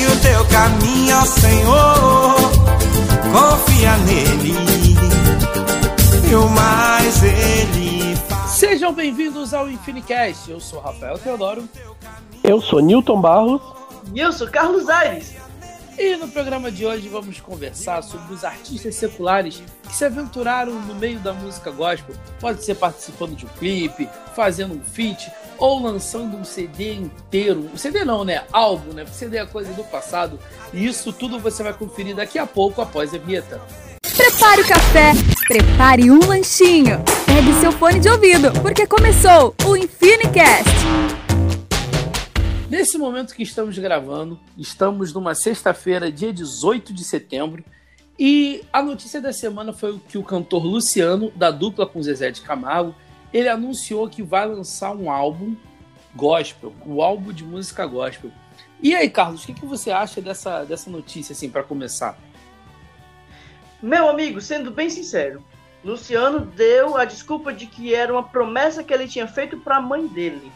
Segue o teu caminho, ó Senhor, confia nele, e o mais ele faz. Sejam bem-vindos ao Infinicast. Eu sou Rafael Teodoro. Eu sou Newton Barros. E eu sou Carlos Aires. E no programa de hoje vamos conversar sobre os artistas seculares que se aventuraram no meio da música gospel. Pode ser participando de um clipe, fazendo um feat ou lançando um CD inteiro. Um CD não, né? Álbum, né? CD é coisa do passado. E isso tudo você vai conferir daqui a pouco após a vinheta. Prepare o café, prepare um lanchinho, pegue seu fone de ouvido, porque começou o Infinicast. Nesse momento que estamos gravando, estamos numa sexta-feira, dia 18 de setembro, e a notícia da semana foi que o cantor Luciano, da dupla com Zezé de Camargo, ele anunciou que vai lançar um álbum gospel, o um álbum de música gospel. E aí, Carlos, o que, que você acha dessa, dessa notícia, assim, para começar? Meu amigo, sendo bem sincero, Luciano deu a desculpa de que era uma promessa que ele tinha feito para a mãe dele.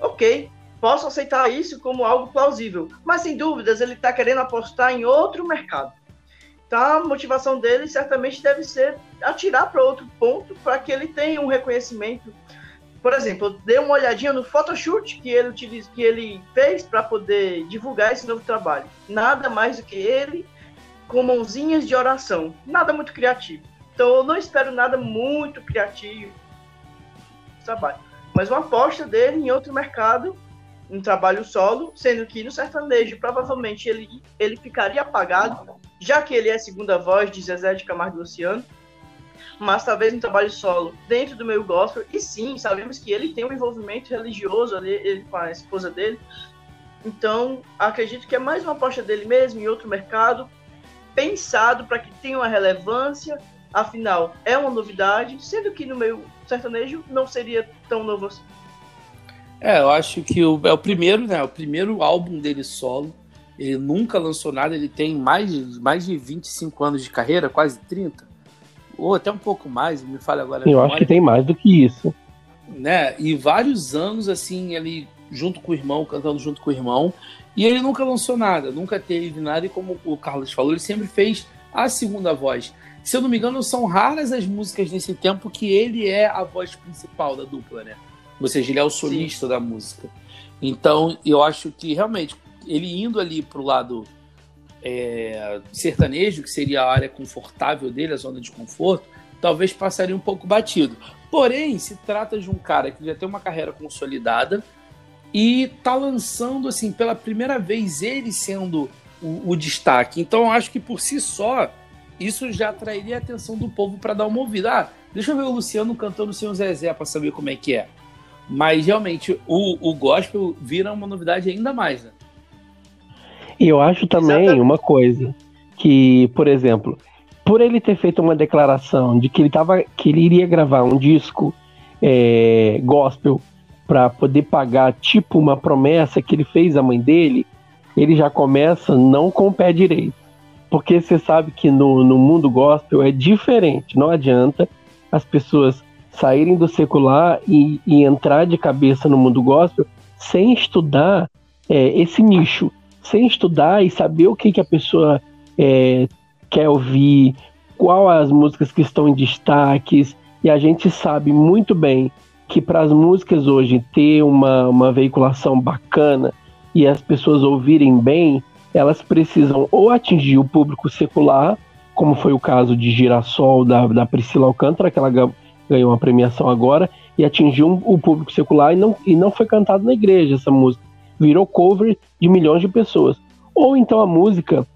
Ok, posso aceitar isso como algo plausível, mas sem dúvidas ele está querendo apostar em outro mercado. Então a motivação dele certamente deve ser atirar para outro ponto para que ele tenha um reconhecimento. Por exemplo, dei uma olhadinha no photoshoot que ele, utiliza, que ele fez para poder divulgar esse novo trabalho. Nada mais do que ele com mãozinhas de oração. Nada muito criativo. Então eu não espero nada muito criativo trabalho. Mas uma aposta dele em outro mercado um trabalho solo, sendo que no sertanejo provavelmente ele, ele ficaria apagado, já que ele é segunda voz de Zezé de Camargo Luciano, mas talvez um trabalho solo dentro do meio gospel, e sim, sabemos que ele tem um envolvimento religioso ali ele, com a esposa dele, então acredito que é mais uma aposta dele mesmo em outro mercado, pensado para que tenha uma relevância, afinal é uma novidade, sendo que no meio sertanejo não seria tão novo assim. É, eu acho que o, é o primeiro, né? O primeiro álbum dele solo. Ele nunca lançou nada, ele tem mais de, mais de 25 anos de carreira, quase 30. Ou até um pouco mais, me fala agora. Eu acho que tem mais do que isso. Né? E vários anos, assim, ele junto com o irmão, cantando junto com o irmão. E ele nunca lançou nada, nunca teve nada. E como o Carlos falou, ele sempre fez a segunda voz. Se eu não me engano, são raras as músicas nesse tempo que ele é a voz principal da dupla, né? Ou seja, ele é o solista Sim. da música. Então, eu acho que realmente ele indo ali para o lado é, sertanejo, que seria a área confortável dele, a zona de conforto, talvez passaria um pouco batido. Porém, se trata de um cara que já tem uma carreira consolidada e tá lançando assim pela primeira vez ele sendo o, o destaque. Então, eu acho que por si só isso já atrairia a atenção do povo para dar uma ouvida. Ah, deixa eu ver o Luciano cantando o Zezé para saber como é que é. Mas realmente o, o gospel vira uma novidade ainda mais, né? E eu acho também Exatamente. uma coisa que, por exemplo, por ele ter feito uma declaração de que ele tava, que ele iria gravar um disco é, gospel para poder pagar tipo uma promessa que ele fez à mãe dele, ele já começa não com o pé direito. Porque você sabe que no, no mundo gospel é diferente, não adianta as pessoas saírem do secular e, e entrar de cabeça no mundo gospel sem estudar é, esse nicho, sem estudar e saber o que, que a pessoa é, quer ouvir, qual as músicas que estão em destaques, e a gente sabe muito bem que para as músicas hoje ter uma, uma veiculação bacana e as pessoas ouvirem bem, elas precisam ou atingir o público secular, como foi o caso de Girassol da, da Priscila Alcântara, que ela ganhou uma premiação agora e atingiu o público secular e não, e não foi cantado na igreja essa música. Virou cover de milhões de pessoas. Ou então a música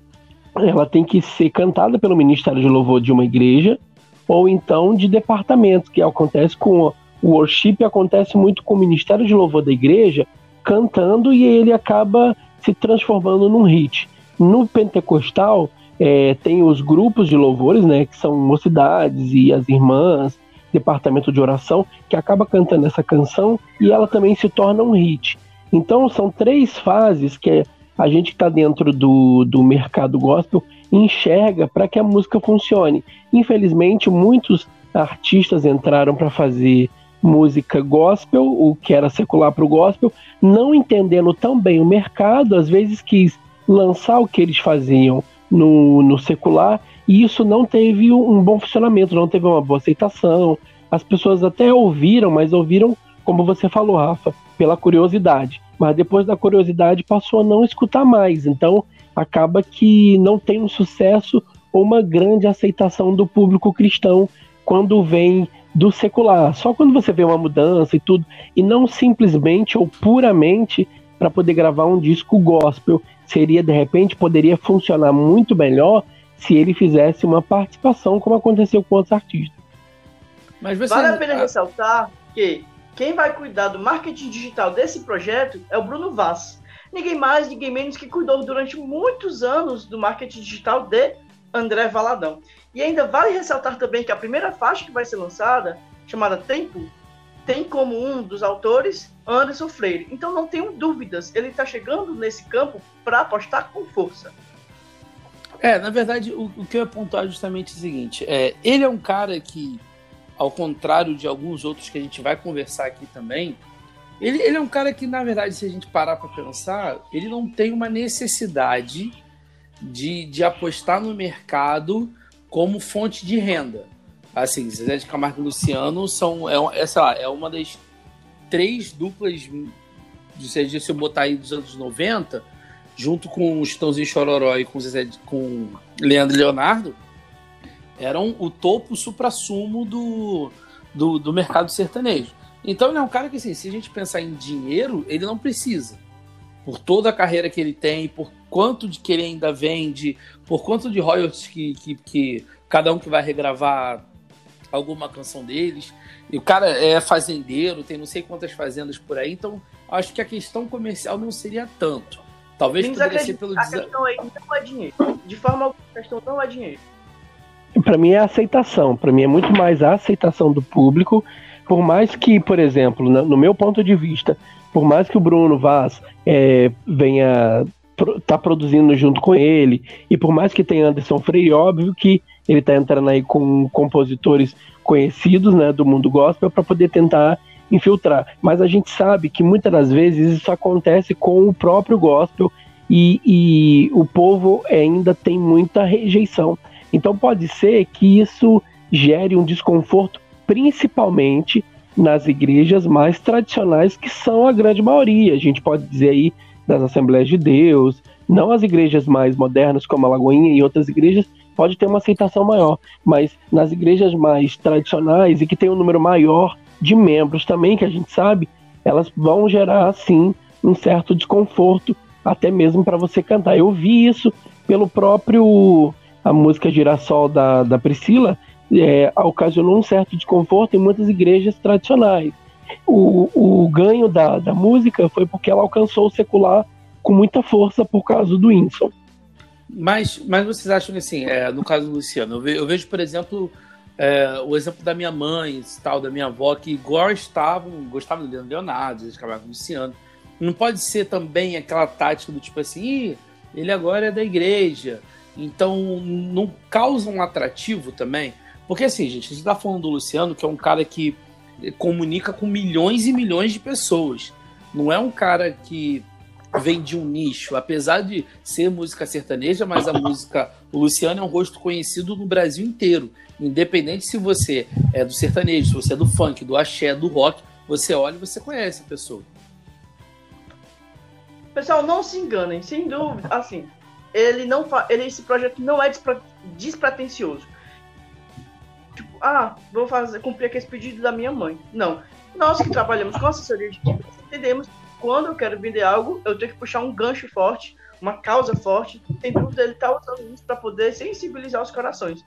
ela tem que ser cantada pelo Ministério de Louvor de uma igreja, ou então de departamento, que acontece com o worship, acontece muito com o Ministério de Louvor da igreja, cantando e ele acaba se transformando num hit. No pentecostal, é, tem os grupos de louvores, né, que são mocidades e as irmãs, departamento de oração, que acaba cantando essa canção e ela também se torna um hit. Então são três fases que a gente que está dentro do, do mercado gospel enxerga para que a música funcione. Infelizmente, muitos artistas entraram para fazer música gospel, o que era secular para o gospel, não entendendo tão bem o mercado, às vezes quis lançar o que eles faziam no, no secular e isso não teve um bom funcionamento, não teve uma boa aceitação. As pessoas até ouviram, mas ouviram, como você falou, Rafa, pela curiosidade. Mas depois da curiosidade passou a não escutar mais. Então acaba que não tem um sucesso ou uma grande aceitação do público cristão quando vem do secular. Só quando você vê uma mudança e tudo, e não simplesmente ou puramente para poder gravar um disco gospel. Seria, de repente, poderia funcionar muito melhor se ele fizesse uma participação, como aconteceu com outros artistas. Mas você... Vale a pena ressaltar que quem vai cuidar do marketing digital desse projeto é o Bruno Vaz. Ninguém mais, ninguém menos que cuidou durante muitos anos do marketing digital de André Valadão. E ainda vale ressaltar também que a primeira faixa que vai ser lançada, chamada Tempo, tem como um dos autores Anderson Freire. Então não tenho dúvidas, ele está chegando nesse campo para apostar com força. É, na verdade, o, o que eu ia apontar é justamente o seguinte: é, ele é um cara que, ao contrário de alguns outros que a gente vai conversar aqui também, ele, ele é um cara que, na verdade, se a gente parar para pensar, ele não tem uma necessidade de, de apostar no mercado como fonte de renda. Assim, Zezé de Camargo e Luciano são, é, é, sei lá, é uma das três duplas, se eu botar aí dos anos 90, junto com o Chitãozinho Chororó e com, Zezé, com Leandro Leonardo, eram o topo supra-sumo do, do, do mercado sertanejo. Então ele é um cara que, assim, se a gente pensar em dinheiro, ele não precisa. Por toda a carreira que ele tem, por quanto de que ele ainda vende, por quanto de royalties que, que, que cada um que vai regravar alguma canção deles. E o cara é fazendeiro, tem não sei quantas fazendas por aí, então acho que a questão comercial não seria tanto. Talvez Mas poderia ser pelo A questão aí não é dinheiro. De forma alguma, a questão não é dinheiro. Para mim é a aceitação. Para mim é muito mais a aceitação do público. Por mais que, por exemplo, no meu ponto de vista, por mais que o Bruno Vaz é, venha tá produzindo junto com ele, e por mais que tenha Anderson Freire, óbvio que ele tá entrando aí com compositores conhecidos, né, do mundo gospel para poder tentar infiltrar. Mas a gente sabe que muitas das vezes isso acontece com o próprio gospel e, e o povo ainda tem muita rejeição. Então pode ser que isso gere um desconforto, principalmente nas igrejas mais tradicionais, que são a grande maioria. A gente pode dizer aí das Assembleias de Deus, não as igrejas mais modernas como a Lagoinha e outras igrejas, pode ter uma aceitação maior, mas nas igrejas mais tradicionais e que tem um número maior de membros também, que a gente sabe, elas vão gerar sim um certo desconforto, até mesmo para você cantar. Eu vi isso pelo próprio a música Girassol da, da Priscila, é, ocasionou um certo desconforto em muitas igrejas tradicionais o, o ganho da, da música foi porque ela alcançou o secular com muita força por causa do Winston. Mas, mas vocês acham que, assim, é, no caso do Luciano, eu vejo, por exemplo, é, o exemplo da minha mãe, tal, da minha avó, que gostavam, gostavam do Leonardo, eles acabavam Luciano. Não pode ser também aquela tática do tipo assim, ele agora é da igreja, então não causa um atrativo também? Porque assim, gente, a gente está falando do Luciano, que é um cara que comunica com milhões e milhões de pessoas. Não é um cara que vem de um nicho, apesar de ser música sertaneja, mas a música o Luciano é um rosto conhecido no Brasil inteiro. Independente se você é do sertanejo, se você é do funk, do axé, do rock, você olha e você conhece a pessoa. Pessoal, não se enganem, sem dúvida. Assim, ele não ele esse projeto não é despretensioso tipo, ah, vou fazer, cumprir aquele pedido da minha mãe. Não. Nós que trabalhamos com assessoria de entendemos quando eu quero vender algo, eu tenho que puxar um gancho forte, uma causa forte, tem tudo dele estar tá usando isso para poder sensibilizar os corações.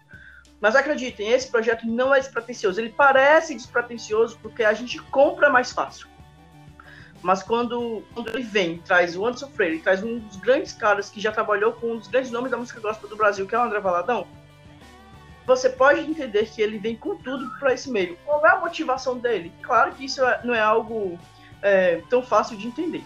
Mas acreditem, esse projeto não é despretensioso. Ele parece despretensioso porque a gente compra mais fácil. Mas quando, quando ele vem, traz o Anderson Freire, traz um dos grandes caras que já trabalhou com um dos grandes nomes da música gospel do Brasil, que é o André Valadão, você pode entender que ele vem com tudo para esse meio. Qual é a motivação dele? Claro que isso é, não é algo é, tão fácil de entender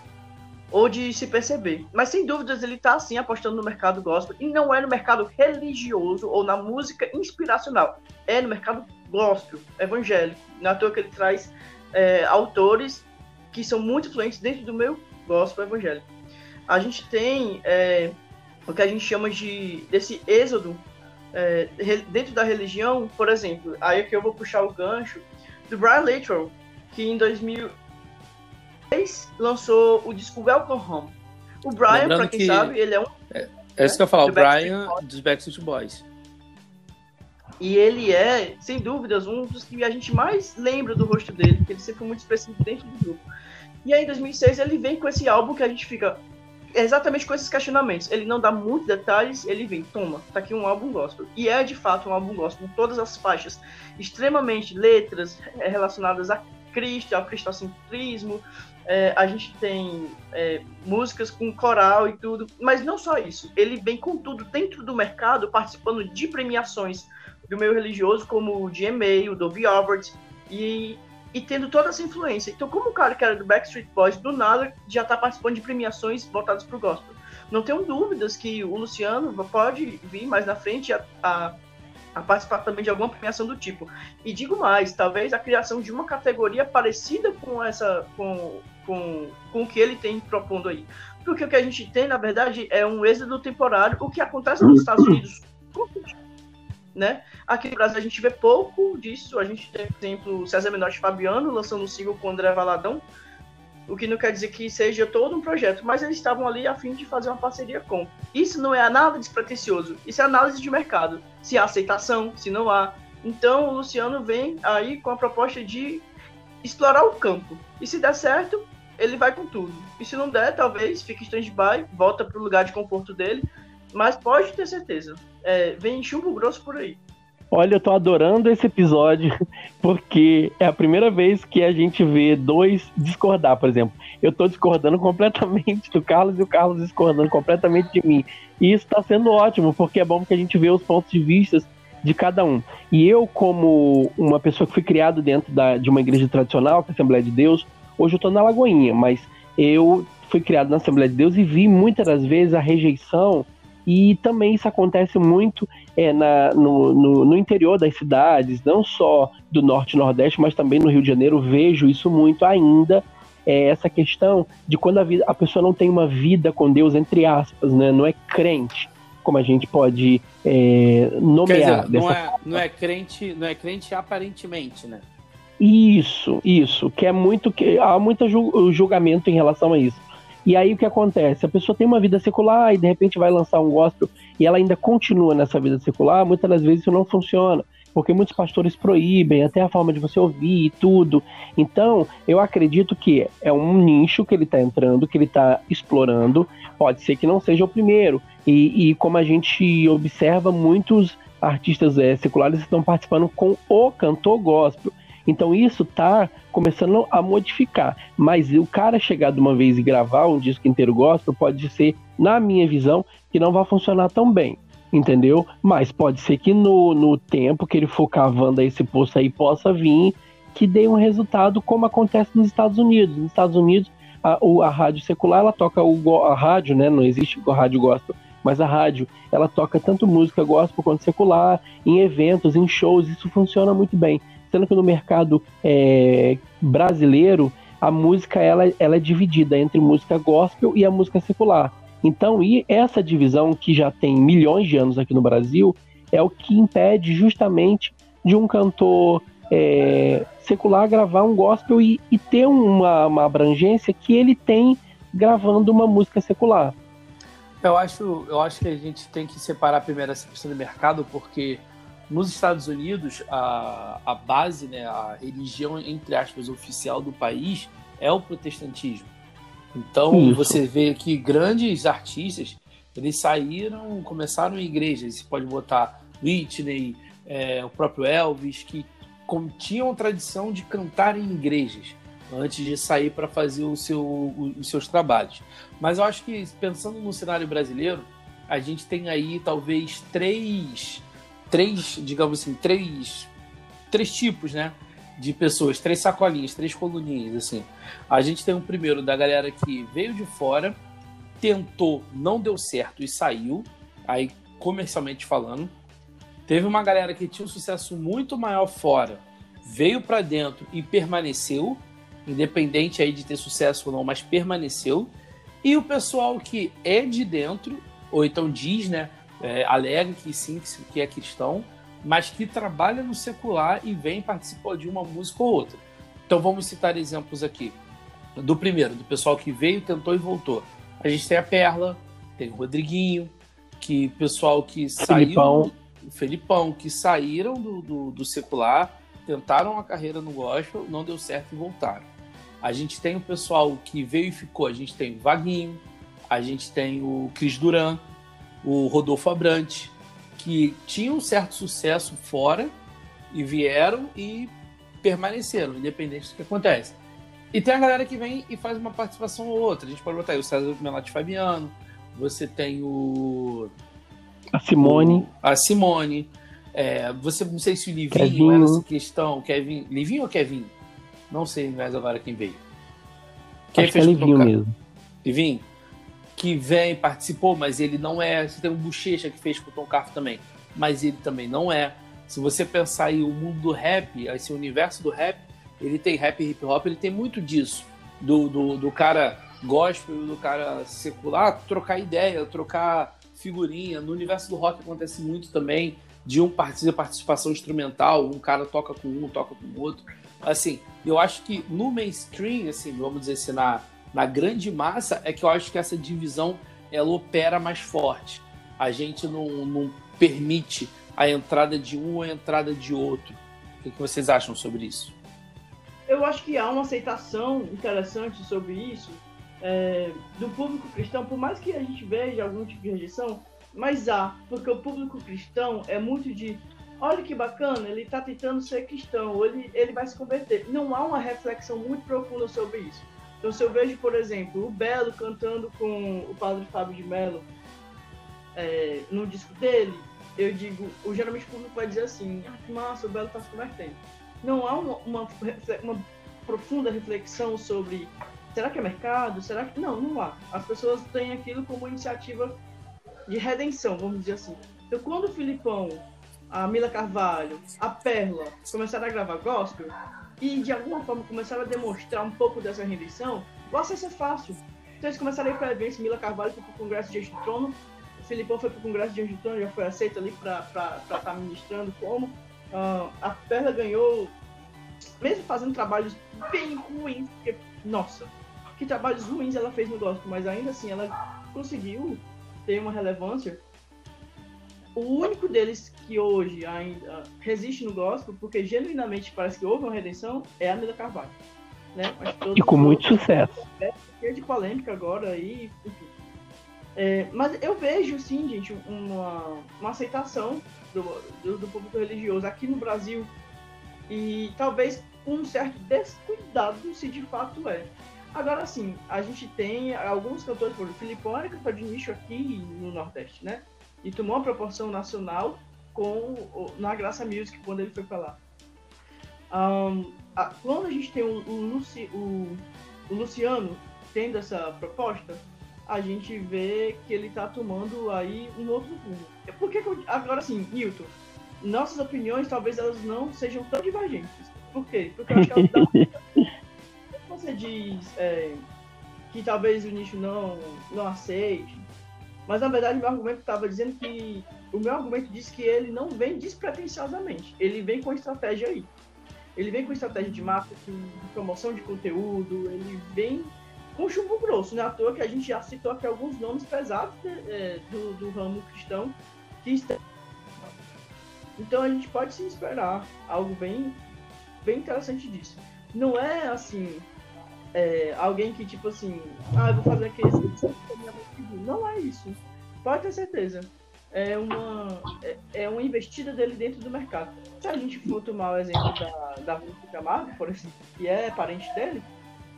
ou de se perceber. Mas sem dúvidas ele está assim apostando no mercado gospel e não é no mercado religioso ou na música inspiracional. É no mercado gospel, evangélico. Não é toa que ele traz é, autores que são muito influentes dentro do meu gospel evangélico. A gente tem é, o que a gente chama de desse êxodo é, dentro da religião, por exemplo, aí aqui eu vou puxar o gancho do Brian Latrell, que em 2010 lançou o disco Welcome Home. O Brian, para quem que... sabe, ele é um. É, é isso que eu falar, o Brian dos Backstreet Boys. E ele é, sem dúvidas, um dos que a gente mais lembra do rosto dele, porque ele sempre foi muito expressivo dentro do grupo. E aí, em 2006, ele vem com esse álbum que a gente fica exatamente com esses questionamentos. Ele não dá muitos detalhes, ele vem, toma, tá aqui um álbum gospel. E é de fato um álbum gospel, com todas as faixas, extremamente letras relacionadas a Cristo, ao cristocentrismo. É, a gente tem é, músicas com coral e tudo, mas não só isso. Ele vem com tudo dentro do mercado, participando de premiações do meio religioso, como o GMA, o Dove Award, e, e tendo toda essa influência. Então, como o cara que era do Backstreet Boys, do nada já está participando de premiações voltadas para o gospel. Não tenho dúvidas que o Luciano pode vir mais na frente a, a, a, participar também de alguma premiação do tipo. E digo mais, talvez a criação de uma categoria parecida com essa, com, com, com o que ele tem propondo aí. Porque o que a gente tem, na verdade, é um êxodo temporário, o que acontece nos Estados Unidos né? Aqui no Brasil a gente vê pouco disso. A gente tem, por exemplo, César Menotti Fabiano lançando um single com o André Valadão, o que não quer dizer que seja todo um projeto, mas eles estavam ali a fim de fazer uma parceria com. Isso não é nada despretensioso, isso é análise de mercado. Se há aceitação, se não há. Então o Luciano vem aí com a proposta de explorar o campo. E se der certo, ele vai com tudo. E se não der, talvez fique stand-by, volta para o lugar de conforto dele, mas pode ter certeza, é, vem chumbo grosso por aí. Olha, eu tô adorando esse episódio, porque é a primeira vez que a gente vê dois discordar, por exemplo. Eu tô discordando completamente do Carlos e o Carlos discordando completamente de mim. E isso tá sendo ótimo, porque é bom que a gente vê os pontos de vista de cada um. E eu, como uma pessoa que fui criado dentro da, de uma igreja tradicional, que é a Assembleia de Deus, hoje eu tô na Lagoinha, mas eu fui criado na Assembleia de Deus e vi muitas das vezes a rejeição e também isso acontece muito é, na, no, no, no, interior das cidades, não só do norte e nordeste, mas também no Rio de Janeiro. Vejo isso muito ainda. É essa questão de quando a, vida, a pessoa não tem uma vida com Deus, entre aspas, né? não é crente, como a gente pode é, nomear. Dizer, não, é, não, é, crente, não é crente aparentemente, né? Isso, isso, que é muito que há muito julgamento em relação a isso. E aí o que acontece? A pessoa tem uma vida secular e de repente vai lançar um gospel e ela ainda continua nessa vida secular, muitas das vezes isso não funciona. Porque muitos pastores proíbem até a forma de você ouvir e tudo. Então, eu acredito que é um nicho que ele está entrando, que ele está explorando. Pode ser que não seja o primeiro. E, e como a gente observa, muitos artistas é, seculares estão participando com o cantor gospel. Então isso tá começando a modificar. Mas o cara chegar de uma vez e gravar um disco inteiro gospel pode ser, na minha visão, que não vai funcionar tão bem. Entendeu? Mas pode ser que no, no tempo que ele for cavando esse poço aí possa vir que dê um resultado como acontece nos Estados Unidos. Nos Estados Unidos, a, a rádio secular, ela toca o, a rádio, né? Não existe rádio gospel, mas a rádio, ela toca tanto música gospel quanto secular, em eventos, em shows, isso funciona muito bem sendo que no mercado é, brasileiro a música ela, ela é dividida entre música gospel e a música secular. Então, e essa divisão que já tem milhões de anos aqui no Brasil é o que impede justamente de um cantor é, secular gravar um gospel e, e ter uma, uma, abrangência que ele tem gravando uma música secular. Eu acho, eu acho que a gente tem que separar primeiro essa questão do mercado, porque nos Estados Unidos, a, a base, né, a religião, entre aspas, oficial do país é o protestantismo. Então, Isso. você vê que grandes artistas, eles saíram, começaram em igrejas. Você pode botar Whitney, é, o próprio Elvis, que tinham tradição de cantar em igrejas antes de sair para fazer o seu, os seus trabalhos. Mas eu acho que, pensando no cenário brasileiro, a gente tem aí talvez três três, digamos assim, três, três tipos, né? De pessoas, três sacolinhas, três coluninhas, assim. A gente tem o um primeiro da galera que veio de fora, tentou, não deu certo e saiu, aí comercialmente falando. Teve uma galera que tinha um sucesso muito maior fora, veio para dentro e permaneceu, independente aí de ter sucesso ou não, mas permaneceu. E o pessoal que é de dentro ou então diz, né, é, alega que sim, que é cristão, mas que trabalha no secular e vem participar de uma música ou outra. Então vamos citar exemplos aqui. Do primeiro, do pessoal que veio, tentou e voltou. A gente tem a Perla, tem o Rodriguinho, que pessoal que Felipão. saiu. Felipão, que saíram do, do, do secular, tentaram a carreira no gospel, não deu certo e voltaram. A gente tem o pessoal que veio e ficou. A gente tem o Vaguinho, a gente tem o Cris Duran, o Rodolfo Abrante, que tinham um certo sucesso fora e vieram e permaneceram, independente do que acontece. E tem a galera que vem e faz uma participação ou outra. A gente pode botar aí o César Melati Fabiano, você tem o. A Simone. o- a Simone. É, você não sei se o Livinho Kevinho. era essa questão. Kevin, Livinho ou Kevin? Não sei mais agora quem veio. Quem Acho que é fez com o Livinho mesmo. Livinho? Que vem, participou, mas ele não é. Você tem o Bochecha que fez com o Tom Carf também, mas ele também não é. Se você pensar aí o mundo do rap, esse universo do rap, ele tem rap hip hop, ele tem muito disso. Do, do, do cara gospel do cara secular, trocar ideia, trocar figurinha. No universo do rock acontece muito também, de um fazer participação instrumental, um cara toca com um, toca com o outro. Assim, eu acho que no mainstream, assim, vamos dizer assim, na, na grande massa, é que eu acho que essa divisão ela opera mais forte. A gente não, não permite a entrada de um ou a entrada de outro. O que, vocês acham sobre isso? Eu acho que há uma aceitação interessante sobre isso é, do público cristão, por mais que a gente veja algum tipo de rejeição, mas há, porque o público cristão é muito de olha que bacana, ele está tentando ser cristão, ele, ele vai se converter. Não há uma reflexão muito profunda sobre isso. Então, se eu vejo, por exemplo, o Belo cantando com o padre Fábio de Mello é, no disco dele, eu digo, o geralmente o público vai dizer assim, ah, que massa, o Belo está se convertendo. Não há uma, uma, uma profunda reflexão sobre será que é mercado? Será que. Não, não há. As pessoas têm aquilo como iniciativa de redenção, vamos dizer assim. Então, quando o Filipão, a Mila Carvalho, a Perla começaram a gravar gospel e de alguma forma começaram a demonstrar um pouco dessa redenção, o acesso é fácil. Então, eles começaram a ir para eventos. Mila Carvalho foi para o Congresso de Anjo do Trono, o Filipão foi para o Congresso de Anjo do Trono, já foi aceito ali para estar ministrando como. Ah, a Perla ganhou, mesmo fazendo trabalhos bem ruins, porque, nossa, que trabalhos ruins ela fez no gospel, mas ainda assim ela conseguiu ter uma relevância. O único deles que hoje ainda resiste no gospel, porque genuinamente parece que houve uma redenção, é a Mila Carvalho. Né? E com muito sucesso. cheio de polêmica agora aí, enfim. É, mas eu vejo, sim, gente, uma, uma aceitação do, do, do público religioso aqui no Brasil e talvez com um certo descuidado, se de fato é. Agora, sim, a gente tem alguns cantores, por exemplo, Filipão era cantor de nicho aqui no Nordeste, né? E tomou uma proporção nacional com na Graça Music quando ele foi pra lá. Ahn, a- quando a gente tem o, o, Luci, o, o Luciano tendo essa proposta, a gente vê que ele tá tomando aí um outro rumo. Por que que eu, agora sim, Newton, nossas opiniões talvez elas não sejam tão divergentes. Por quê? Porque eu acho que elas dão- você diz é, que talvez o nicho não, não aceite, mas na verdade meu argumento estava dizendo que o meu argumento diz que ele não vem despretensiosamente, ele vem com estratégia aí. Ele vem com estratégia de marketing, de promoção de conteúdo, ele vem com chumbo grosso, não é à toa que a gente já citou aqui alguns nomes pesados é, do, do ramo cristão que estão. Então a gente pode se esperar algo bem, bem interessante disso. Não é assim, é, alguém que tipo assim, ah, eu vou fazer aquele Não é isso. Pode ter certeza. É uma, é, é uma investida dele dentro do mercado. Se a gente for tomar o exemplo da, da Rússia Camargo, por exemplo, que é parente dele,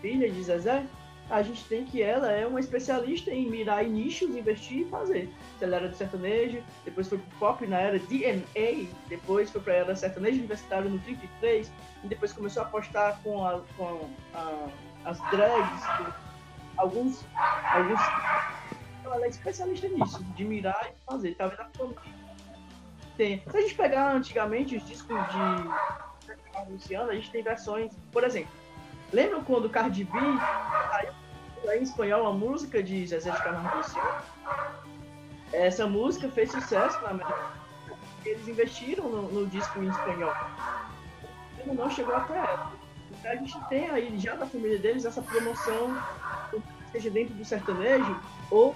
filha de Zezé, a gente tem que ela é uma especialista em mirar em nichos, investir e fazer. Ela era do sertanejo, depois foi pro pop na era DNA, depois foi pra era sertanejo universitário no 33, e depois começou a apostar com, a, com a- as drags, alguns, alguns. Ela é especialista nisso, de mirar e fazer. Tá vendo a? Tem. Se a gente pegar antigamente os discos de Luciano, a gente tem versões, por exemplo, lembram quando Cardi B saiu em espanhol a música de Zezé de Camargo Luciano? essa música fez sucesso na América. Eles investiram no, no disco em espanhol. Não chegou até ela. A gente tem aí, já da família deles, essa promoção, seja dentro do sertanejo ou.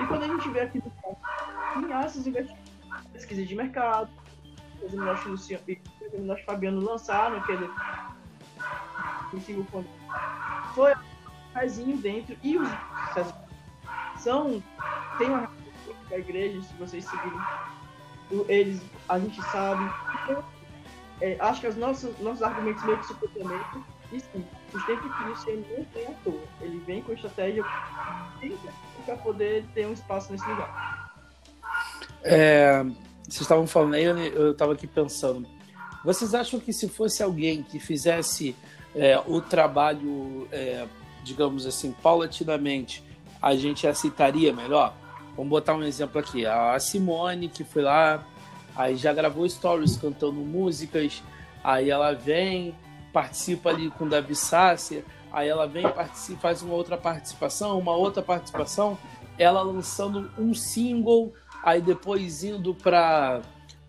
E quando a gente vê aqui no essas investimentos, pesquisa de mercado, o Minoche Luciano e o Fabiano lançaram aquele foi pezinho dentro e os são tem uma da igreja se vocês seguirem eles a gente sabe então, é, acho que os nossos nossos argumentos meio que se complementam e sim o tempo que ele não tem à toa ele vem com estratégia para poder ter um espaço nesse lugar é, vocês estavam falando aí eu estava aqui pensando vocês acham que se fosse alguém que fizesse é, o trabalho, é, digamos assim, paulatinamente, a gente aceitaria melhor? Vamos botar um exemplo aqui. A Simone, que foi lá, aí já gravou stories cantando músicas, aí ela vem, participa ali com o Davi Sácia, aí ela vem, participa, faz uma outra participação, uma outra participação, ela lançando um single, aí depois indo para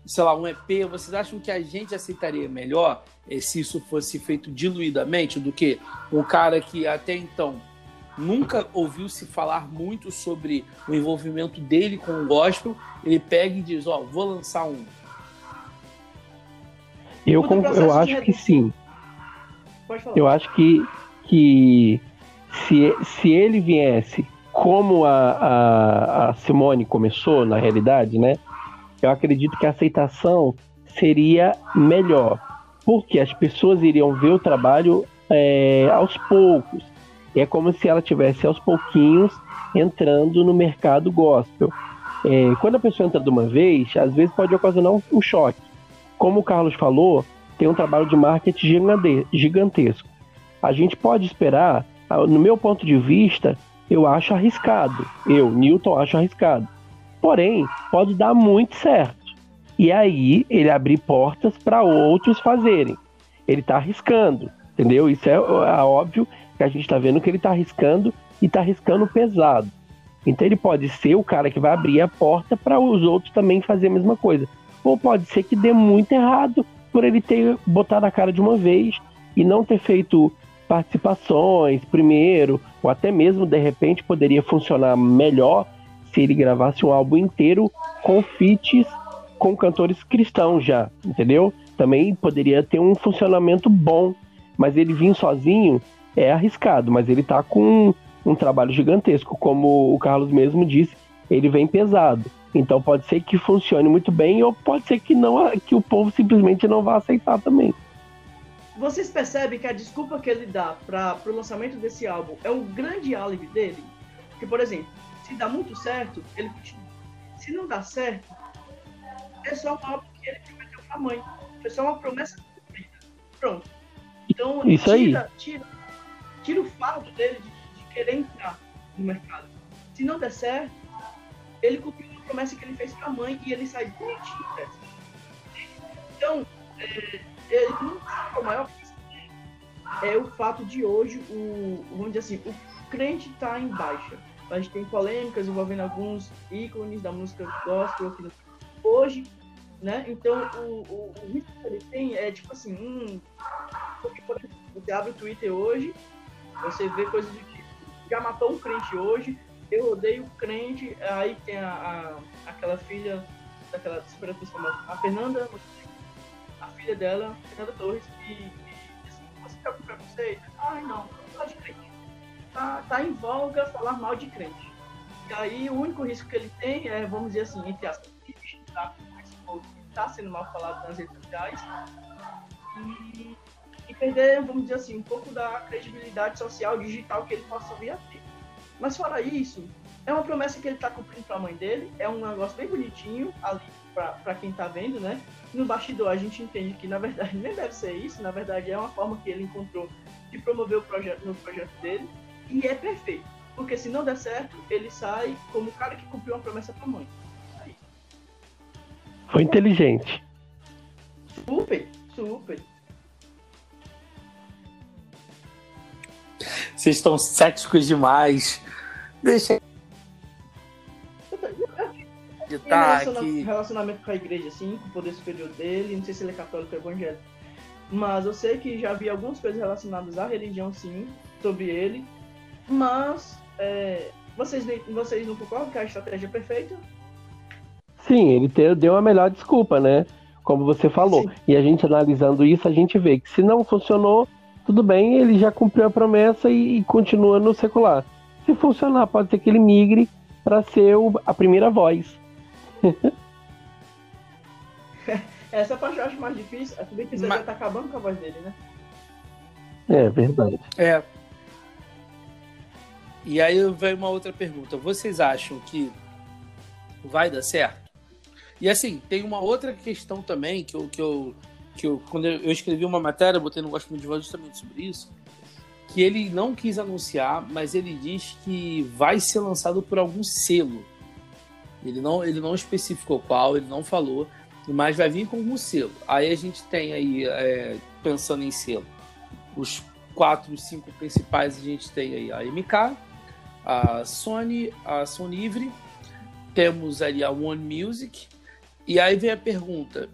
sei lá, um EP, vocês acham que a gente aceitaria melhor eh, se isso fosse feito diluidamente do que um cara que até então nunca ouviu se falar muito sobre o envolvimento dele com o gospel, ele pega e diz, ó, oh, vou lançar um. Eu, eu acho que sim. Eu acho que, que se, se ele viesse como a, a, a Simone começou, na realidade, né? eu acredito que a aceitação seria melhor, porque as pessoas iriam ver o trabalho é, aos poucos. É como se ela tivesse aos pouquinhos entrando no mercado gospel. É, quando a pessoa entra de uma vez, às vezes pode ocasionar um, um choque. Como o Carlos falou, tem um trabalho de marketing gigantesco. A gente pode esperar, no meu ponto de vista, eu acho arriscado. Eu, Newton, acho arriscado Porém, pode dar muito certo. E aí ele abrir portas para outros fazerem. Ele está arriscando, entendeu? Isso é, é, óbvio que a gente está vendo que ele está arriscando e está arriscando pesado. Então ele pode ser o cara que vai abrir a porta para os outros também fazer a mesma coisa. Ou pode ser que dê muito errado por ele ter botado a cara de uma vez e não ter feito participações primeiro, ou até mesmo de repente poderia funcionar melhor se ele gravasse um álbum inteiro com feats com cantores cristãos já, entendeu? Também poderia ter um funcionamento bom, mas ele vir sozinho é arriscado, mas ele tá com um, um trabalho gigantesco, como o Carlos mesmo disse, ele vem pesado. Então pode ser que funcione muito bem ou pode ser que não, que o povo simplesmente não vá aceitar também. Vocês percebem que a desculpa que ele dá para o lançamento desse álbum é um grande álibi dele? Que, por exemplo, se dá muito certo, ele continua. Se não dá certo, é só uma obra que ele prometeu para a mãe. É só uma promessa cumprida. Pronto. Então, Isso tira, aí. Tira, tira o fardo dele de, de, querer entrar no mercado. Se não der certo, ele cumpriu uma promessa que ele fez para a mãe e ele sai bonitinho dessa. Então, é, ele não tá o maior é o fato de hoje, o, vamos dizer assim, o crente está em baixa a gente tem polêmicas envolvendo alguns ícones da música gospel hoje, né? Então, o, o, o risco que ele tem é tipo assim, hum, porque, por exemplo, você abre o Twitter hoje, você vê coisas de já matou um crente hoje, eu odeio crente, aí tem a, a aquela filha daquela super a Fernanda, a filha dela, Fernanda Torres, que, assim, você quer com preconceito? Ai, não, não de crente tá, tá em voga falar mal de crente. E aí o único risco que ele tem é, vamos dizer assim, entre aspas, tá, tá sendo mal falado nas redes sociais e, perder, vamos dizer assim, um pouco da credibilidade social digital que ele possa vir a ter. Mas fora isso, é uma promessa que ele está cumprindo para a mãe dele, é um negócio bem bonitinho ali para quem está vendo, né? No bastidor a gente entende que na verdade nem deve ser isso, na verdade é uma forma que ele encontrou de promover o projeto no projeto dele e é perfeito. Porque se não der certo, ele sai como o cara que cumpriu uma promessa pra mãe. Aí. Foi inteligente. Super, super. Vocês estão céticos demais. Deixa. Que E tá relaciona- aqui. relacionamento com a igreja, assim, com o poder superior dele. Não sei se ele é católico ou evangélico. Mas eu sei que já vi algumas coisas relacionadas à religião, sim, sobre ele. Mas é, vocês, vocês não concordam que a estratégia é perfeita? Sim, ele te- deu a melhor desculpa, né? Como você falou. Sim. E a gente analisando isso, a gente vê que se não funcionou, tudo bem, ele já cumpriu a promessa e, e continua no secular. Se funcionar, pode ser que ele migre para ser o- a primeira voz. Essa parte eu acho mais difícil. É bem que você Mas- já tá acabando com a voz dele, né? É verdade. É. E aí vem uma outra pergunta. Vocês acham que vai dar certo? E assim, tem uma outra questão também que eu, que eu, que eu quando eu escrevi uma matéria, botei no Gosto Muito de Voz justamente sobre isso, que ele não quis anunciar, mas ele diz que vai ser lançado por algum selo. Ele não, ele não especificou qual, ele não falou, mas vai vir com algum selo. Aí a gente tem aí, é, pensando em selo, os quatro, cinco principais a gente tem aí a MK, a Sony, a Som Livre, temos ali a One Music, e aí vem a pergunta: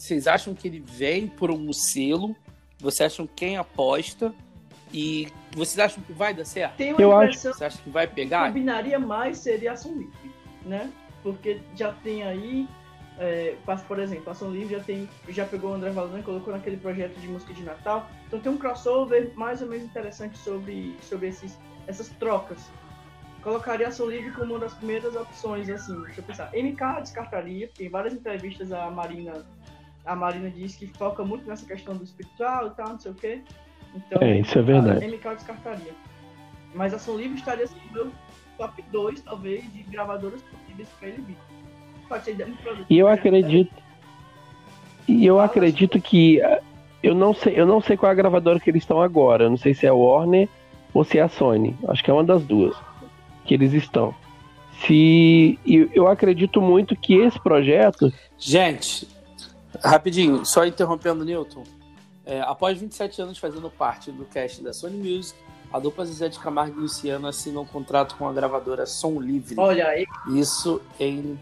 vocês acham que ele vem por um selo? Vocês acham quem aposta? E vocês acham que vai dar certo? Tem uma Eu acho- Você acha que vai que pegar? combinaria mais seria ação livre, né? Porque já tem aí, é, por exemplo, a ação livre já tem, já pegou o André Valadão e colocou naquele projeto de música de Natal. Então tem um crossover mais ou menos interessante sobre, sobre esses, essas trocas. Colocaria a ação livre como uma das primeiras opções, assim, deixa eu pensar. MK descartaria, tem várias entrevistas a Marina, a Marina diz que foca muito nessa questão do espiritual e tal, não sei o quê. Então, É, isso é verdade. a MK descartaria. Mas a Ação Livre estaria assim, no meu top 2, talvez, de gravadoras possíveis para ele vir. Pode ser um produto. E eu acredito. E eu acredito que ah, eu não sei, eu não sei qual é a gravadora que eles estão agora. Eu não sei se é a Warner ou se é a Sony. Acho que é uma das duas que eles estão. Se eu acredito muito que esse projeto, Gente, rapidinho, só interrompendo o Newton. É, após 27 anos fazendo parte do cast da Sony Music, a dupla Zezé de Camargo e Luciano assinam um contrato com a gravadora Som Livre. Olha aí, Isso em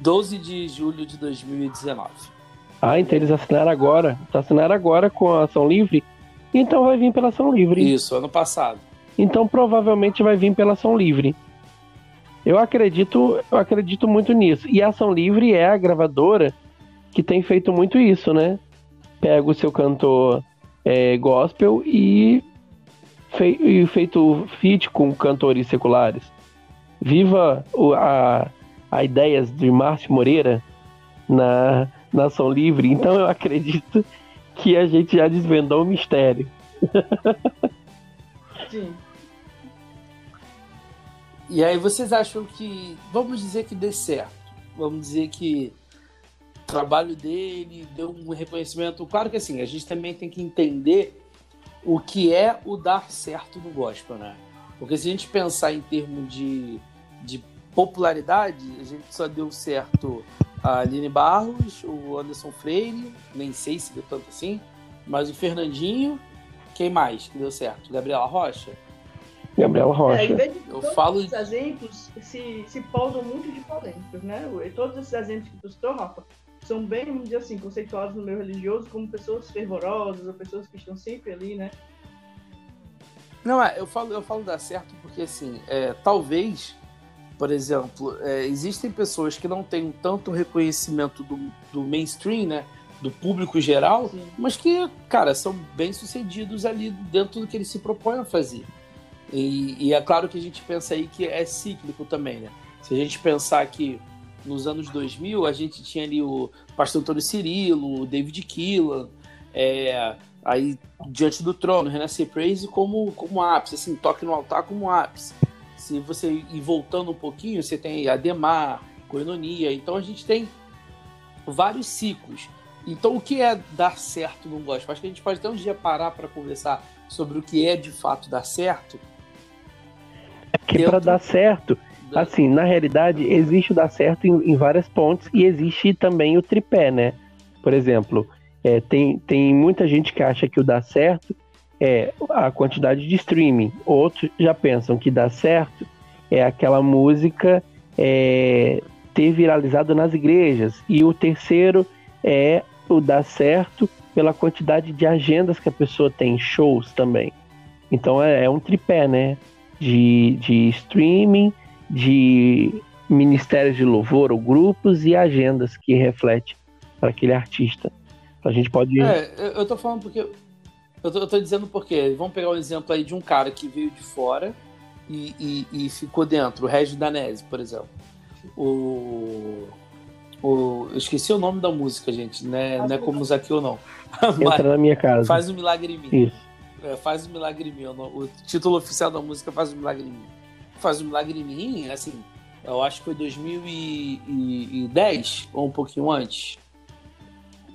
12 de julho de 2019. ah, então eles assinaram agora, tá assinaram agora com a ação livre, então vai vir pela ação livre. Isso, ano passado. Então provavelmente vai vir pela ação livre. Eu acredito, eu acredito muito nisso. E a ação livre é a gravadora que tem feito muito isso, né? Pega o seu cantor é, gospel e, fei- e feito feat com cantores seculares. Viva o- a, a ideias de Márcio Moreira na, na ação livre. Então eu acredito que a gente já desvendou o mistério. sim. E aí vocês acham que, vamos dizer que dê certo, vamos dizer que trabalho dele deu um reconhecimento. Claro que assim, a gente também tem que entender o que é o dar certo no gospel, né? Porque se a gente pensar em termos de, de popularidade, a gente só deu certo a Aline Barros, o Anderson Freire, nem sei se deu tanto assim, mas o Fernandinho, quem mais que deu certo? Gabriela Rocha? Gabriela É, em Rocha. vez de Eu todos falo- esses exemplos se, se pousam muito de polêmicas, né? E Todos esses exemplos que tu citou, Rafa, são bem, vamos dizer assim, conceituados no meio religioso como pessoas fervorosas ou pessoas que estão sempre ali, né? Não, é, eu falo, eu falo dar certo porque, assim, é, talvez, por exemplo, é, existem pessoas que não têm tanto reconhecimento do, do mainstream, né? Do público geral, Sim. mas que, cara, são bem sucedidos ali dentro do que eles se propõem a fazer. E, e é claro que a gente pensa aí que é cíclico também, né? Se a gente pensar que nos anos 2000 a gente tinha ali o pastor Antônio Cirilo, o David Keelan, é, aí diante do trono, Renascer Praise como, como ápice, assim, toque no altar como ápice. Se você ir voltando um pouquinho, você tem Ademar, Coinonia, então a gente tem vários ciclos. Então o que é dar certo num gospel? Acho que a gente pode até um dia parar para conversar sobre o que é de fato dar certo. Porque Dentro para dar certo, assim, na realidade, existe o dar certo em, em várias pontes e existe também o tripé, né? Por exemplo, é, tem, tem muita gente que acha que o dar certo é a quantidade de streaming. Outros já pensam que dar certo é aquela música é, ter viralizado nas igrejas. E o terceiro é o dar certo pela quantidade de agendas que a pessoa tem, shows também. Então é, é um tripé, né? De, de streaming, de ministérios de louvor ou grupos e agendas que reflete para aquele artista. A gente pode. É, eu tô falando porque. Eu tô, eu tô dizendo porque. Vamos pegar um exemplo aí de um cara que veio de fora e, e, e ficou dentro, o Regis Danese, por exemplo. O. O, eu esqueci o nome da música, gente. Né? Não é como Zaqueu, não. Entra na minha casa. Faz um milagre em mim. Isso. É, faz um milagre em mim. O título oficial da música Faz um milagre em mim. Faz um milagre em mim, assim, eu acho que foi 2010 ou um pouquinho antes.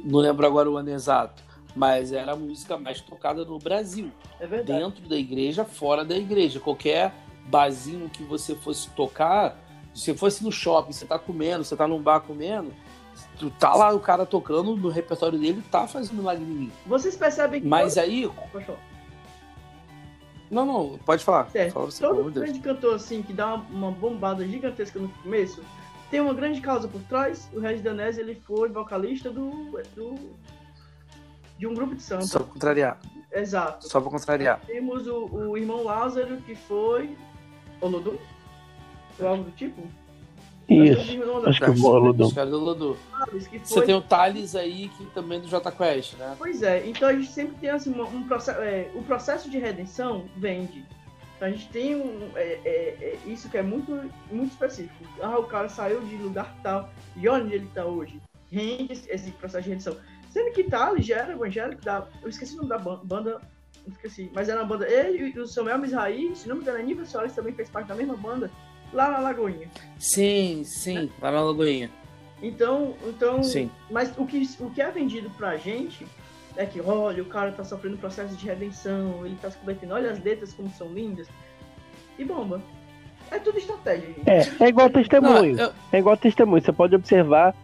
Não lembro agora o ano exato. Mas era a música mais tocada no Brasil. É verdade. Dentro da igreja, fora da igreja. Qualquer barzinho que você fosse tocar, se você fosse no shopping, você tá comendo, você tá num bar comendo, tu tá lá o cara tocando no repertório dele, tá fazendo milagre em mim. Vocês percebem que. Mas aí. Falar. Não, não, pode falar. Certo. Fala você, Todo grande cantor assim que dá uma, uma bombada gigantesca no começo tem uma grande causa por trás. O Regis Danese ele foi vocalista do, do de um grupo de samba. Só pra contrariar. Exato. Só pra contrariar. Temos o, o irmão Lázaro que foi Olodum? Ou algo do tipo? Isso. Acho que eu vou, Ludum. Os caras do Lodu. Thales, que Você foi- tem o Thales aí, que também é do J Quest, né? Pois é, então a gente sempre tem assim, uma- um processo. é, o processo de redenção vende. Então a gente tem um, é, é, é, isso que é muito, muito específico. Ah, o cara saiu de lugar tal, e onde ele está hoje. Rende esse- esse processo de redenção. Sendo que Thales já era evangélico da. Eu esqueci o nome da ban- banda. não Esqueci, mas era uma banda. Ele e o Samuel Mizrahi, se não me engano, a Nível Soares também fez parte da mesma banda, lá na Lagoinha. Sim, sim, lá na Lagoinha. Então, então Sim. Mas o que, o que é vendido pra gente é que, olha, o cara tá sofrendo um processo de redenção, ele tá se convertendo, olha as letras como são lindas. E bomba. É tudo estratégia, gente. É, é igual testemunho. Não, eu- É igual testemunho. Você pode observar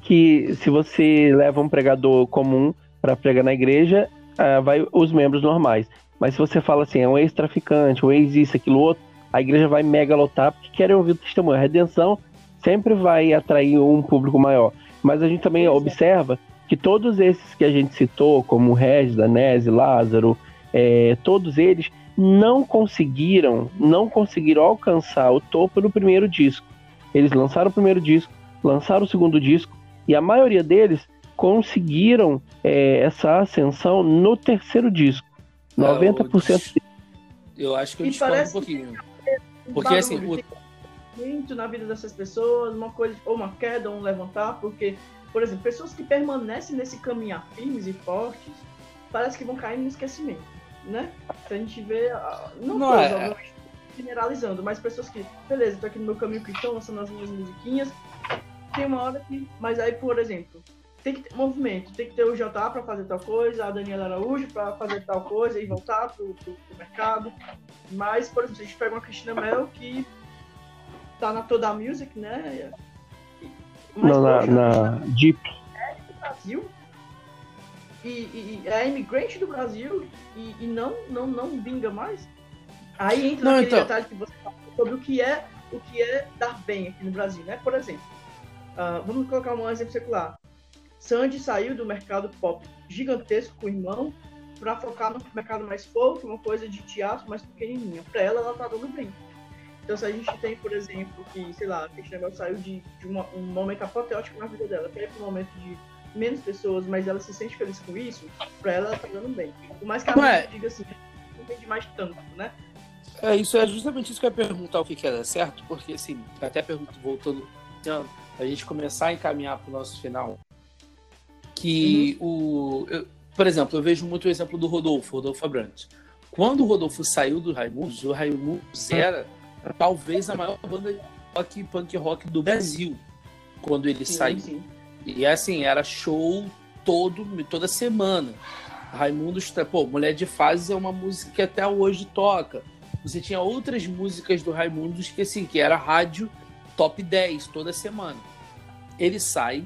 que se você leva um pregador comum para pregar na igreja, ah, vai os membros normais. Mas se você fala assim, é um ex-traficante, um ex isso, aquilo outro, a igreja vai mega lotar porque querem ouvir o testemunho. A redenção sempre vai atrair um público maior. Mas a gente também é. observa que todos esses que a gente citou, como Regis, Danese, Lázaro, eh, todos eles não conseguiram, não conseguiram alcançar o topo no primeiro disco. Eles lançaram o primeiro disco, lançaram o segundo disco, e a maioria deles conseguiram eh, essa ascensão no terceiro disco. É, 90%. Eu acho que eu discordo um pouquinho. Porque, assim, o- muito na vida dessas pessoas, uma coisa, ou uma queda, ou um levantar, porque, por exemplo, pessoas que permanecem nesse caminhar firmes e fortes, parece que vão cair no esquecimento, né? Se a gente vê, ah, não, Não, todos, é- obviamente, generalizando, mas pessoas que, beleza, tô aqui no meu caminho cristão, lançando as minhas musiquinhas, tem uma hora que, mas aí, por exemplo, tem que ter movimento, tem que ter o JA para fazer tal coisa, a Daniela Araújo para fazer tal coisa e voltar pro, pro, pro mercado. Mas, por exemplo, a gente pega uma Cristina Mel que tá na Toda Music, né? Mas, Não, na, poxa, na Deep. do Brasil e, e- e é imigrante do Brasil e, e não, não, não vinga mais. Aí entra Não, naquele então- detalhe que você falou sobre o que é o que é dar bem aqui no Brasil, né? Por exemplo, ah, vamos colocar um exemplo secular. Sandy saiu do mercado pop gigantesco com o irmão para focar no mercado mais folk, uma coisa de teatro mais pequenininha. Para ela, ela tá dando bem. Então, se a gente tem, por exemplo, que, sei lá, que esse negócio saiu de, de uma- um momento apoteótico na vida dela, que é um momento de menos pessoas, mas ela se sente feliz com isso, pra ela, ela tá dando bem. Por mais que a Ué. diga assim, não vende mais tanto, né? É, isso é justamente isso que eu ia perguntar o que que era certo, porque assim, até pergunto, voltando, a gente começar a encaminhar para o nosso final, que o. eu- por exemplo, eu vejo muito o exemplo do Rodolfo, Rodolfo Abrantes. Quando o Rodolfo saiu do Raimundos, o Raimundos era talvez a maior banda de rock punk rock do Brasil quando ele saiu. sim. E assim, era show todo, toda semana. Raimundos, tá- pô, Mulher de Fases é uma música que até hoje toca. Você tinha outras músicas do Raimundos que assim, que era rádio top 10 toda semana. Ele sai,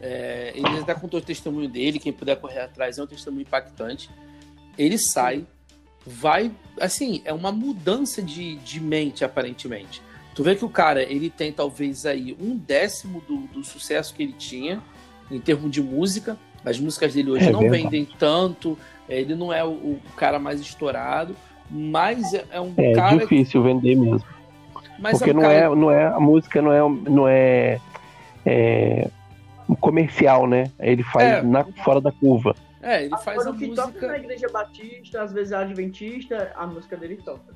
é, ele até contou o testemunho dele, quem puder correr atrás, é um testemunho impactante. Ele sai, vai, assim, é uma mudança de, de mente, aparentemente. Tu vê que o cara, ele tem talvez aí um décimo do, do sucesso que ele tinha em termos de música. As músicas dele hoje É não verdade. vendem tanto, é, ele não é o, o cara mais estourado, mas é, é um É cara. difícil vender mesmo. mas Porque é um não, cara- é, não é. A música não é, não é, é comercial, né? Ele faz É. na, fora da curva. É, ele faz Agora, a o que toca na música. igreja batista, às vezes adventista, a música dele toca.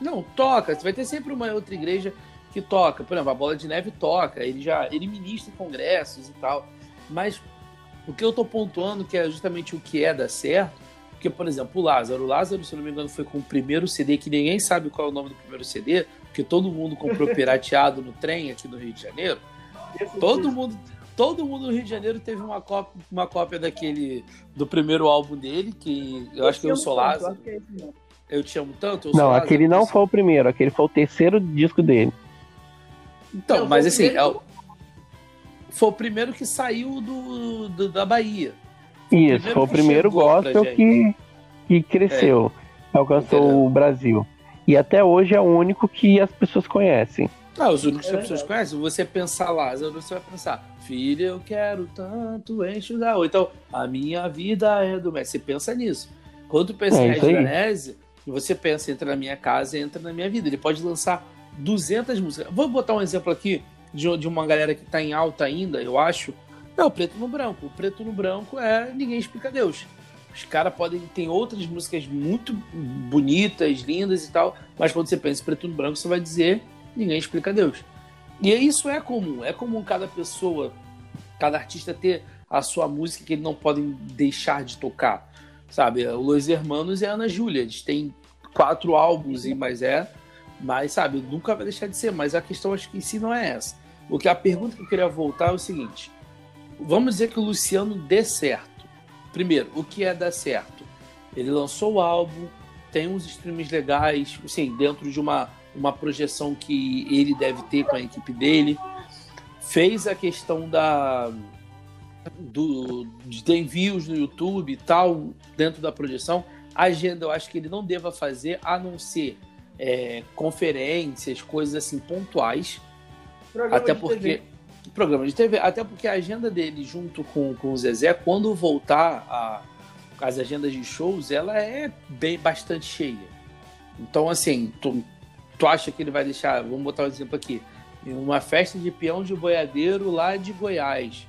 Não, toca. Vai ter sempre uma outra igreja que toca. Por exemplo, a Bola de Neve toca. Ele já ele ministra em congressos e tal. Mas o que eu tô pontuando que é justamente o que é dar certo. Porque, por exemplo, o Lázaro. O Lázaro, se eu não me engano, foi com o primeiro CD, que ninguém sabe qual é o nome do primeiro CD, porque todo mundo comprou pirateado no trem aqui no Rio de Janeiro. Todo mundo, todo mundo no Rio de Janeiro teve uma cópia, uma cópia daquele do primeiro álbum dele, que eu acho que eu sou Lázaro. Acho que é esse não. Eu te amo tanto. Eu sou Não, Lázaro, aquele não foi o primeiro, aquele foi o terceiro disco dele. Então, Não, mas foi o assim, primeiro é o- foi o primeiro que saiu do, do- da Bahia. Isso, primeiro foi o primeiro gospel que, que cresceu, alcançou Entendeu? o Brasil. E até hoje é o único que as pessoas conhecem. Ah, os únicos que É as pessoas conhecem, você pensar Lázaro, você vai pensar, filha, eu quero tanto enxugar. Ou então, a minha vida é do Messi. Você pensa nisso. Quando pensa É em. Reginese, você pensa, entra na minha casa, entra na minha vida. Ele pode lançar 200 músicas. Vou botar um exemplo aqui de, de uma galera que tá em alta ainda, eu acho. É o Preto no Branco. O Preto no Branco é Ninguém Explica Deus. Os caras podem. Tem outras músicas muito bonitas, lindas e tal, mas quando você pensa em Preto no Branco, você vai dizer Ninguém Explica Deus. E isso é comum. É comum cada pessoa, cada artista ter a sua música que eles não podem deixar de tocar. Sabe? O Los Hermanos é a Ana Júlia. Eles têm quatro álbuns, e mas é. Mas, sabe, nunca vai deixar de ser. Mas a questão, acho que em si não é essa. O que a pergunta que eu queria voltar é o seguinte: vamos dizer que o Luciano dê certo. Primeiro, o que é dar certo? Ele lançou o álbum, tem uns streams legais, assim, dentro de uma, uma projeção que ele deve ter com a equipe dele. Fez a questão da do, de ter envios no YouTube e tal, dentro da projeção. A agenda eu acho que ele não deva fazer, a não ser é, conferências, coisas assim pontuais. Programa Até de porque. TV. Programa de TV, até porque a agenda dele junto com, com o Zezé, quando voltar a, as agendas de shows, ela é bem bastante cheia. Então, assim, tu, tu acha que ele vai deixar, vamos botar um exemplo aqui, uma festa de peão de boiadeiro lá de Goiás,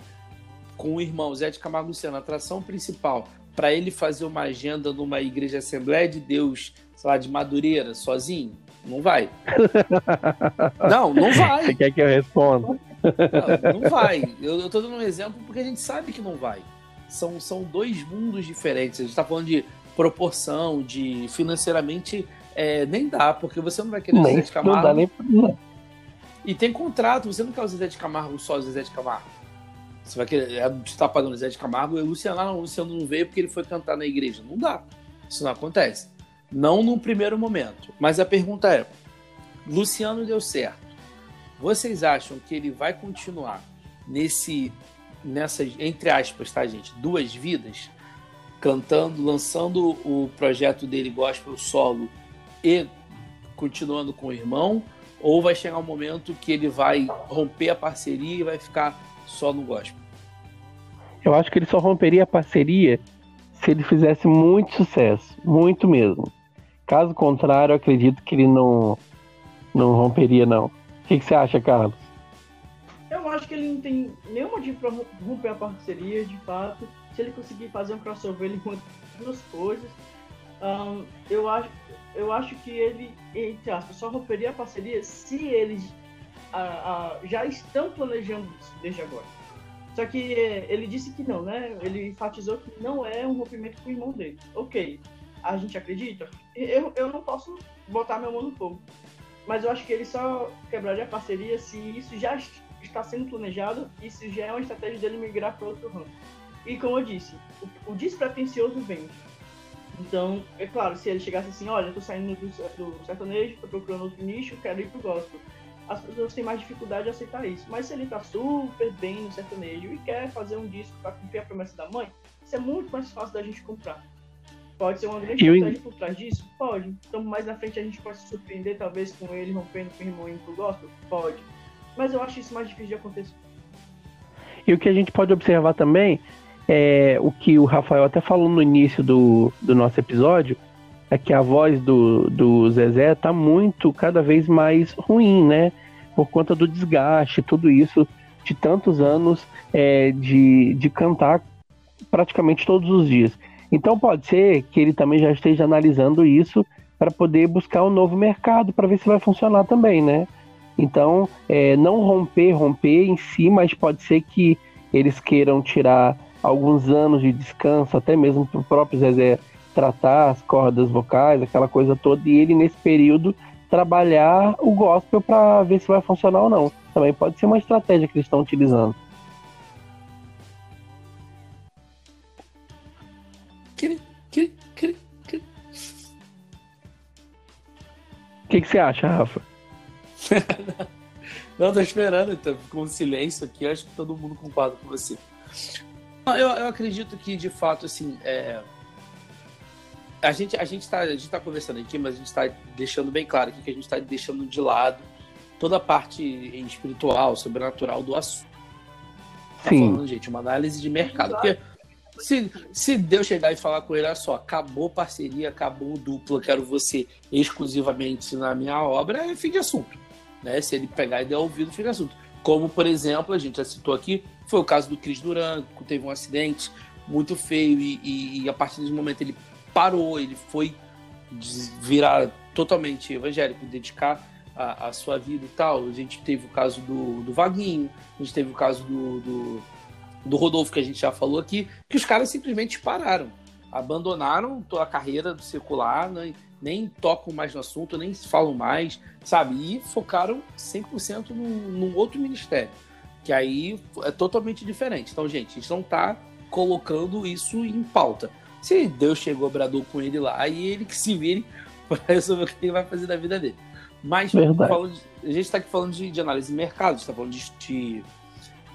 com o irmão Zé de Camargo Luciano, atração principal, para ele fazer uma agenda numa igreja Assembleia de Deus, sei lá, de Madureira, sozinho? Não vai. Não, não vai. Você quer que eu responda? Não, não vai. Eu, eu tô dando um exemplo porque a gente sabe que não vai. São, são dois mundos diferentes. A gente tá falando de proporção, de financeiramente é, nem dá, porque você não vai querer o Zezé Nem, de Camargo. não dá nem pra... não. E tem contrato, você não quer o Zezé de Camargo só o Zezé de Camargo. Você vai querer. é, Você tá pagando o Zezé de Camargo e o Luciano, ah, não, o Luciano não veio porque ele foi cantar na igreja. Não dá. Isso não acontece. Não num primeiro momento. Mas a pergunta é: Luciano deu certo. Vocês acham que ele vai continuar nesse. nessas, entre aspas, tá, gente? Duas vidas? Cantando, lançando o projeto dele gospel solo e continuando com o irmão? Ou vai chegar um momento que ele vai romper a parceria e vai ficar só no gospel? Eu acho que ele só romperia a parceria se ele fizesse muito sucesso, muito mesmo. Caso contrário, eu acredito que ele não, não romperia, não. O que, que você acha, Carlos? Eu acho que ele não tem nenhum motivo pra rom- romper a parceria, de fato. Se ele conseguir fazer um crossover, ele encontra duas coisas. Ahn, eu, acho, eu acho que ele, entre aspas, só romperia a parceria se eles ah, ah, já estão planejando isso desde agora. Só que eh, ele disse que não, né? Ele enfatizou que não é um rompimento com o irmão dele. Ok, a gente acredita? Eu, eu não posso botar meu mão no fogo. Mas eu acho que ele só quebraria a parceria se isso já está sendo planejado e se já é uma estratégia dele migrar para outro ramo. E como eu disse, o, o despretensioso vende. Então, é claro, se ele chegasse assim, olha, eu tô saindo do, do sertanejo, tô procurando outro nicho, quero ir pro gospel. As pessoas têm mais dificuldade de aceitar isso. Mas se ele tá super bem no sertanejo e quer fazer um disco para cumprir a promessa da mãe, isso é muito mais fácil da gente comprar. Pode ser uma grande Eu- estratégia por trás disso? Pode. Então, mais na frente a gente pode se surpreender, talvez, com ele rompendo com o irmão indo pro gospel? Pode. Mas eu acho isso mais difícil de acontecer. E o que a gente pode observar também é o que o Rafael até falou no início do, do nosso episódio, é que a voz do, do Zezé tá muito, cada vez mais ruim, né? Por conta do desgaste, tudo isso de tantos anos é, de, de cantar praticamente todos os dias. Então pode ser que ele também já esteja analisando isso para poder buscar um novo mercado para ver se vai funcionar também, né? Então, é, não romper, romper em si, mas pode ser que eles queiram tirar alguns anos de descanso, até mesmo para o próprio Zezé tratar as cordas vocais, aquela coisa toda, e ele nesse período trabalhar o gospel para ver se vai funcionar ou não. Também pode ser uma estratégia que eles estão utilizando. O que, que você acha, Rafa? Não, tô esperando, tá com um silêncio aqui, acho que todo mundo concorda com você. Eu, eu acredito que, de fato, assim, é... a, gente, a, gente tá, gente tá conversando aqui, mas a gente tá deixando bem claro aqui que a gente tá deixando de lado toda a parte espiritual, sobrenatural do assunto. Tá Sim. falando, gente, uma análise de mercado. Porque se, se Deus chegar e falar com ele, olha só, acabou parceria, acabou dupla, quero você exclusivamente na minha obra, é fim de assunto. Né? Se ele pegar e der ouvido, fim de assunto. Como, por exemplo, a gente já citou aqui, foi o caso do Cris Duran, que teve um acidente muito feio e, e- e a partir desse momento ele parou, ele foi virar totalmente evangélico, dedicar a, a sua vida e tal. A gente teve o caso do, do Vaguinho, a gente teve o caso do, do, do Rodolfo, que a gente já falou aqui, que os caras simplesmente pararam, abandonaram a carreira do secular, nem, nem tocam mais no assunto, nem falam mais, sabe? E focaram 100% num, num outro ministério, que aí é totalmente diferente. Então, gente, a gente não tá colocando isso em pauta. Se Deus chegou, bradou com ele lá, e ele que se vire para resolver o que ele vai fazer da vida dele. Mas falando a gente está aqui falando de, de análise de mercado, a gente está falando de, de,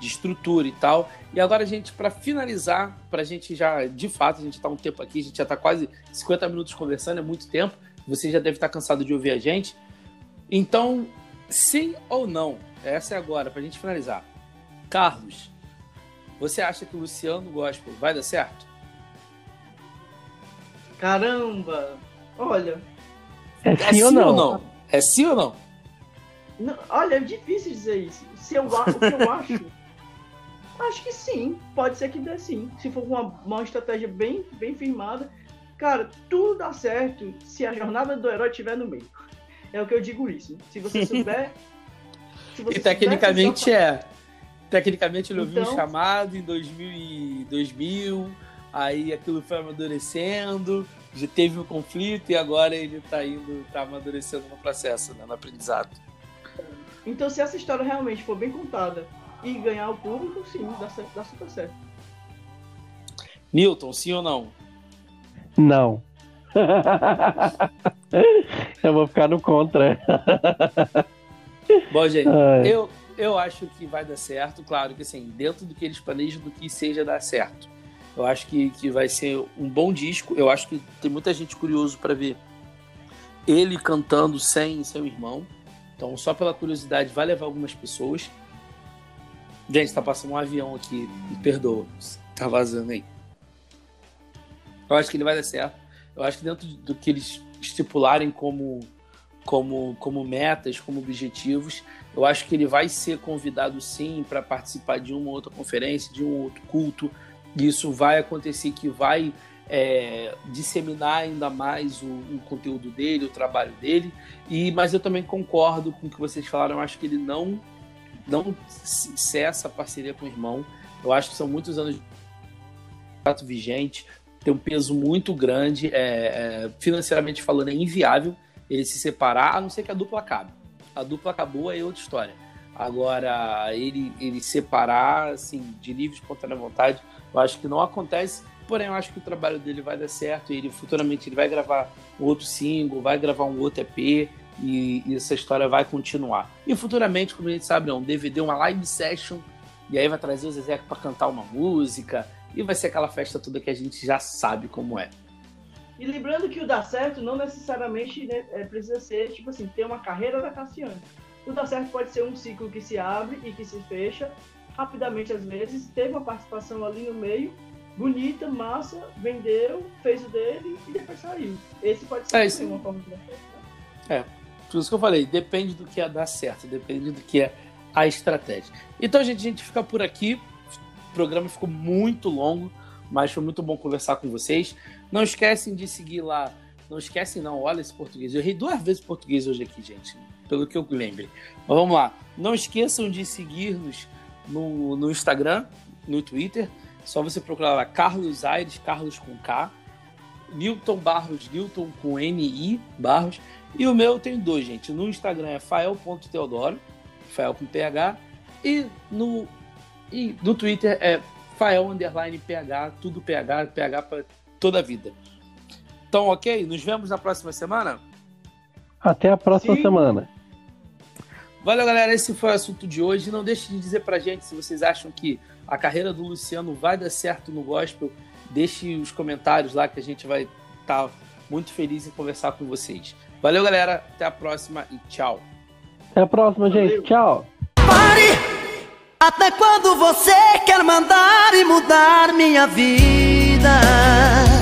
de estrutura e tal. E agora, gente, para finalizar, para a gente já, de fato, a gente está um tempo aqui, a gente já está quase 50 minutos conversando, é muito tempo. Você já deve estar cansado de ouvir a gente. Então, sim ou não? Essa é agora, para a gente finalizar. Carlos, você acha que o Luciano Gospel vai dar certo? Caramba! Olha, É É sim ou não? não? É sim ou não? não- olha, é difícil dizer isso. Se eu, o que eu acho, acho que sim. Pode ser que dê sim. Se for uma, uma estratégia bem, bem firmada. Cara, tudo dá certo se a jornada do herói estiver no meio. É o que eu digo isso. Se você souber. se você E tecnicamente souber é. Tecnicamente ele ouviu Então- um chamado em 2000, e 2000, aí aquilo foi amadurecendo, já teve um conflito e agora ele tá indo, tá amadurecendo no processo, né, no aprendizado. Então, se essa história realmente for bem contada e ganhar o público, sim, dá, certo, dá super certo. Newton, sim ou não? Não. eu vou ficar no contra. Bom, gente, Ai. eu, eu acho que vai dar certo, claro que assim, dentro do que eles planejam, do que seja dar certo. Eu acho que, que vai ser um bom disco. Eu acho que tem muita gente curioso para ver ele cantando sem seu irmão. Então, só pela curiosidade, vai levar algumas pessoas. Gente, tá passando um avião aqui, me perdoa, tá vazando aí. Eu acho que ele vai dar certo. Eu acho que dentro do que eles estipularem como, como, como metas, como objetivos, eu acho que ele vai ser convidado sim para participar de uma outra conferência, de um outro culto. Isso vai acontecer, que vai é, disseminar ainda mais o, o conteúdo dele, o trabalho dele. E, mas eu também concordo com o que vocês falaram. Eu acho que ele não, não cessa a parceria com o irmão. Eu acho que são muitos anos de contrato vigente, tem um peso muito grande. É, é, financeiramente falando, é inviável ele se separar, a não ser que a dupla acabe. A dupla acabou, aí é outra história. Agora, ele, ele separar, assim, de livre espontânea vontade, eu acho que não acontece. Porém, eu acho que o trabalho dele vai dar certo. Ele futuramente ele vai gravar outro single, vai gravar um outro EP e, essa história vai continuar. E futuramente, como a gente sabe, é um DVD, uma live session, e aí vai trazer o Zezé para cantar uma música e vai ser aquela festa toda que a gente já sabe como é. E lembrando que o dar certo não necessariamente né, é, precisa ser, tipo assim, ter uma carreira da Cassiane. O dar certo pode ser um ciclo que se abre e que se fecha rapidamente às vezes, teve uma participação ali no meio, bonita, massa, vendeu, fez o dele e depois saiu. Esse pode ser É isso. uma forma de dar certo. É, por isso que eu falei, depende do que é dar certo, depende do que é a estratégia. Então, gente, a gente fica por aqui. O programa ficou muito longo, mas foi muito bom conversar com vocês. Não esquecem de seguir lá. Não esquecem, não, olha esse português. Eu errei duas vezes português hoje aqui, gente, pelo que eu lembre. Mas vamos lá. Não esqueçam de seguir-nos no, no Instagram, no Twitter. Só você procurar lá Carlos Aires, Carlos com K. Newton Barros, Newton com N-I, Barros. E o meu tem dois, gente. No Instagram é fael.teodoro, Fael com PH. E no, e no Twitter é Fael underline PH, tudo PH, PH para toda a vida. Então, ok? Nos vemos na próxima semana? Até a próxima Sim. semana. Valeu, galera. Esse foi o assunto de hoje. Não deixe de dizer pra gente se vocês acham que a carreira do Luciano vai dar certo no gospel. Deixe os comentários lá que a gente vai estar muito feliz em conversar com vocês. Valeu, galera. Até a próxima e tchau. Até a próxima, Valeu. gente. Tchau. Pare! Até quando você quer mandar e mudar minha vida? 难